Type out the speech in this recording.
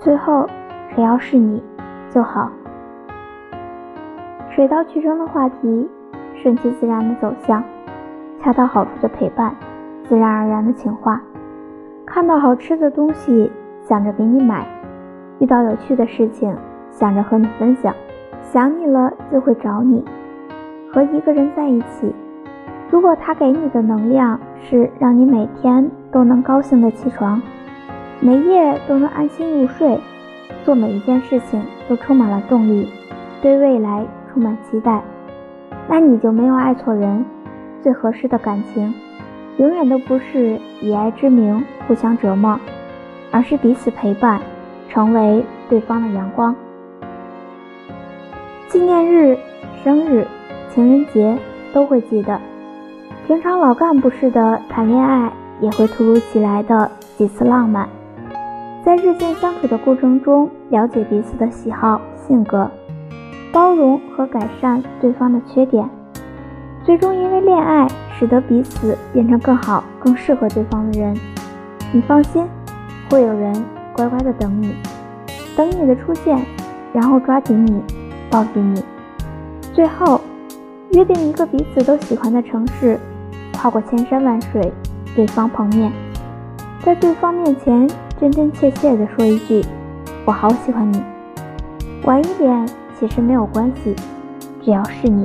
最后只要是你就好。水到渠成的话题，顺其自然的走向，恰到好处的陪伴，自然而然的情话。看到好吃的东西，想着给你买；遇到有趣的事情，想着和你分享。想你了就会找你。和一个人在一起，如果他给你的能量是让你每天都能高兴的起床，每夜都能安心入睡，做每一件事情都充满了动力，对未来充满期待，那你就没有爱错人。最合适的感情，永远都不是以爱之名互相折磨，而是彼此陪伴，成为对方的阳光。纪念日、生日、情人节都会记得，平常老干部似的谈恋爱也会突如其来的几次浪漫，在日渐相处的过程中，了解彼此的喜好、性格，包容和改善对方的缺点，最终因为恋爱使得彼此变成更好、更适合对方的人。你放心，会有人乖乖的等你，等你的出现，然后抓紧你。抱紧你，最后约定一个彼此都喜欢的城市，跨过千山万水，对方碰面，在对方面前真真切切地说一句：“我好喜欢你。”晚一点其实没有关系，只要是你。